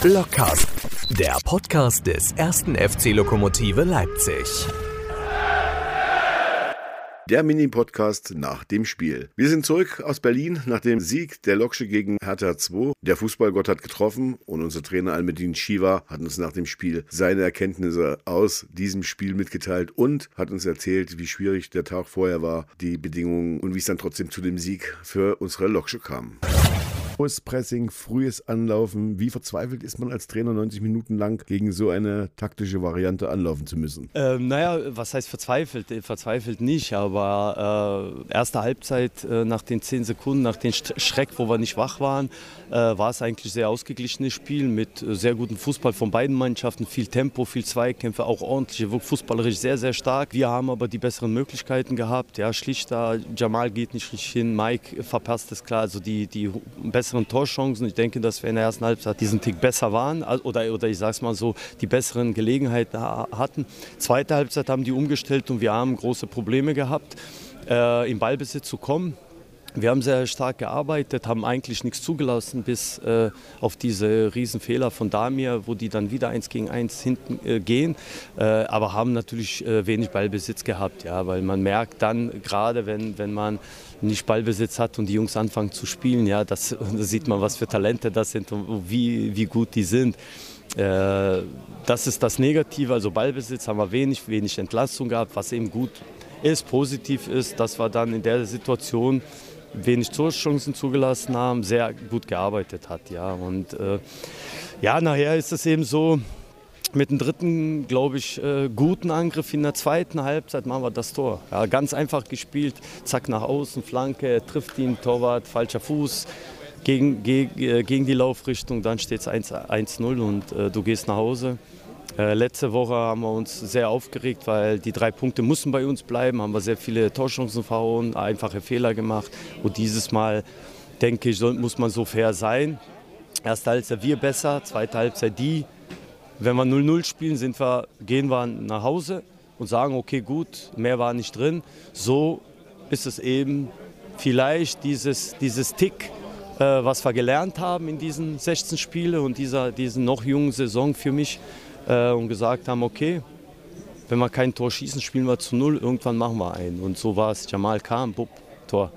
Blockcast, der Podcast des ersten FC Lokomotive Leipzig. Der Mini-Podcast nach dem Spiel. Wir sind zurück aus Berlin nach dem Sieg der Loksche gegen Hertha 2. Der Fußballgott hat getroffen und unser Trainer Almedin Shiva hat uns nach dem Spiel seine Erkenntnisse aus diesem Spiel mitgeteilt und hat uns erzählt, wie schwierig der Tag vorher war, die Bedingungen und wie es dann trotzdem zu dem Sieg für unsere Loksche kam. Hohes Pressing, frühes Anlaufen. Wie verzweifelt ist man als Trainer 90 Minuten lang gegen so eine taktische Variante anlaufen zu müssen? Ähm, naja, was heißt verzweifelt? Äh, verzweifelt nicht, aber äh, erste Halbzeit äh, nach den 10 Sekunden, nach dem Schreck, wo wir nicht wach waren, äh, war es eigentlich sehr ausgeglichenes Spiel mit äh, sehr gutem Fußball von beiden Mannschaften, viel Tempo, viel Zweikämpfe, auch ordentlich, fußballerisch sehr, sehr stark. Wir haben aber die besseren Möglichkeiten gehabt. Ja, Schlichter, Jamal geht nicht richtig hin, Mike verpasst es klar, also die, die besseren besseren Torchancen. Ich denke, dass wir in der ersten Halbzeit diesen Tick besser waren oder, oder ich sage es mal so, die besseren Gelegenheiten hatten. Zweite Halbzeit haben die umgestellt und wir haben große Probleme gehabt, äh, im Ballbesitz zu kommen. Wir haben sehr stark gearbeitet, haben eigentlich nichts zugelassen bis äh, auf diese Riesenfehler von Damir, wo die dann wieder eins gegen eins hinten äh, gehen, äh, aber haben natürlich äh, wenig Ballbesitz gehabt, ja, weil man merkt dann gerade, wenn, wenn man nicht Ballbesitz hat und die Jungs anfangen zu spielen, ja, das, da sieht man, was für Talente das sind und wie, wie gut die sind. Äh, das ist das Negative, also Ballbesitz haben wir wenig, wenig Entlastung gehabt, was eben gut ist, positiv ist, dass wir dann in der Situation wenig Torchancen zugelassen haben, sehr gut gearbeitet hat. Ja. Und äh, ja, nachher ist es eben so, mit dem dritten, glaube ich, äh, guten Angriff in der zweiten Halbzeit machen wir das Tor. Ja, ganz einfach gespielt, zack nach außen, Flanke, trifft ihn, Torwart, falscher Fuß. Gegen, gegen, äh, gegen die Laufrichtung, dann steht es 1-0 und äh, du gehst nach Hause. Äh, letzte Woche haben wir uns sehr aufgeregt, weil die drei Punkte mussten bei uns bleiben, haben wir sehr viele Torchancen verhauen, einfache Fehler gemacht. Und dieses Mal, denke ich, muss man so fair sein. Erste Halbzeit wir besser, zweite Halbzeit die. Wenn wir 0-0 spielen, wir, gehen wir nach Hause und sagen, okay, gut, mehr war nicht drin. So ist es eben vielleicht dieses, dieses Tick, äh, was wir gelernt haben in diesen 16 Spielen und dieser diesen noch jungen Saison für mich äh, und gesagt haben, okay, wenn wir kein Tor schießen, spielen wir zu null, irgendwann machen wir einen. Und so war es. Jamal kam, bupp, Tor.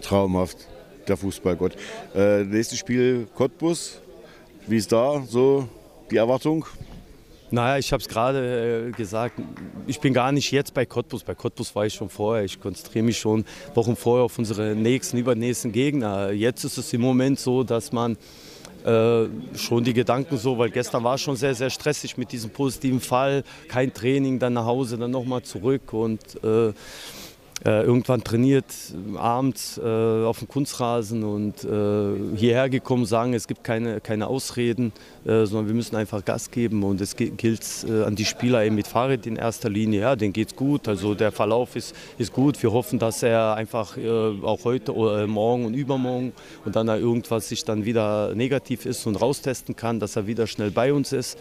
Traumhaft, der Fußballgott. Äh, nächstes Spiel Cottbus. Wie ist da so die Erwartung? Naja, ich habe es gerade äh, gesagt, ich bin gar nicht jetzt bei Cottbus. Bei Cottbus war ich schon vorher. Ich konzentriere mich schon Wochen vorher auf unsere nächsten, übernächsten Gegner. Jetzt ist es im Moment so, dass man äh, schon die Gedanken so, weil gestern war schon sehr, sehr stressig mit diesem positiven Fall. Kein Training, dann nach Hause, dann nochmal zurück und äh, äh, irgendwann trainiert, abends äh, auf dem Kunstrasen und äh, hierher gekommen, sagen, es gibt keine, keine Ausreden, äh, sondern wir müssen einfach Gas geben und es gilt äh, an die Spieler eben mit Fahrrad in erster Linie, ja, denen geht es gut, also der Verlauf ist, ist gut, wir hoffen, dass er einfach auch heute oder morgen und übermorgen und dann irgendwas sich dann wieder negativ ist und raustesten kann, dass er wieder schnell bei uns ist,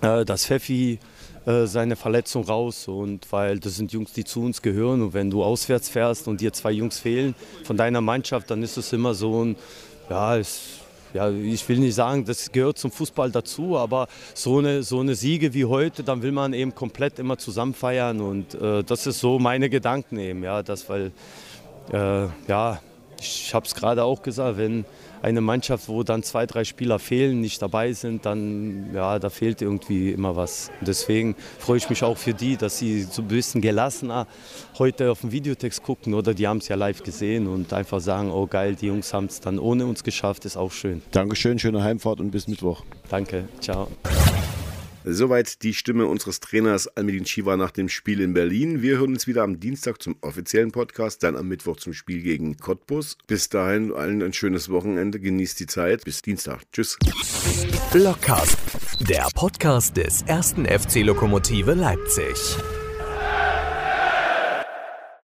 dass Pfeffi äh, seine Verletzung raus. Und weil das sind Jungs, die zu uns gehören. Und wenn du auswärts fährst und dir zwei Jungs fehlen von deiner Mannschaft, dann ist es immer so ein, ja, es, ja, ich will nicht sagen, das gehört zum Fußball dazu, aber so eine, so eine Siege wie heute, dann will man eben komplett immer zusammen feiern. Und äh, das ist so meine Gedanken eben, ja, das, weil, äh, ja, ich habe es gerade auch gesagt, wenn eine Mannschaft, wo dann zwei, drei Spieler fehlen, nicht dabei sind, dann ja, da fehlt irgendwie immer was. Deswegen freue ich mich auch für die, dass sie so ein bisschen gelassener heute auf den Videotext gucken oder die haben es ja live gesehen und einfach sagen, oh geil, die Jungs haben es dann ohne uns geschafft, ist auch schön. Dankeschön, schöne Heimfahrt und bis Mittwoch. Danke, ciao. Soweit die Stimme unseres Trainers Almedin Shiva nach dem Spiel in Berlin. Wir hören uns wieder am Dienstag zum offiziellen Podcast, dann am Mittwoch zum Spiel gegen Cottbus. Bis dahin allen ein schönes Wochenende, genießt die Zeit. Bis Dienstag. Tschüss. Blockcast, der Podcast des ersten FC Lokomotive Leipzig.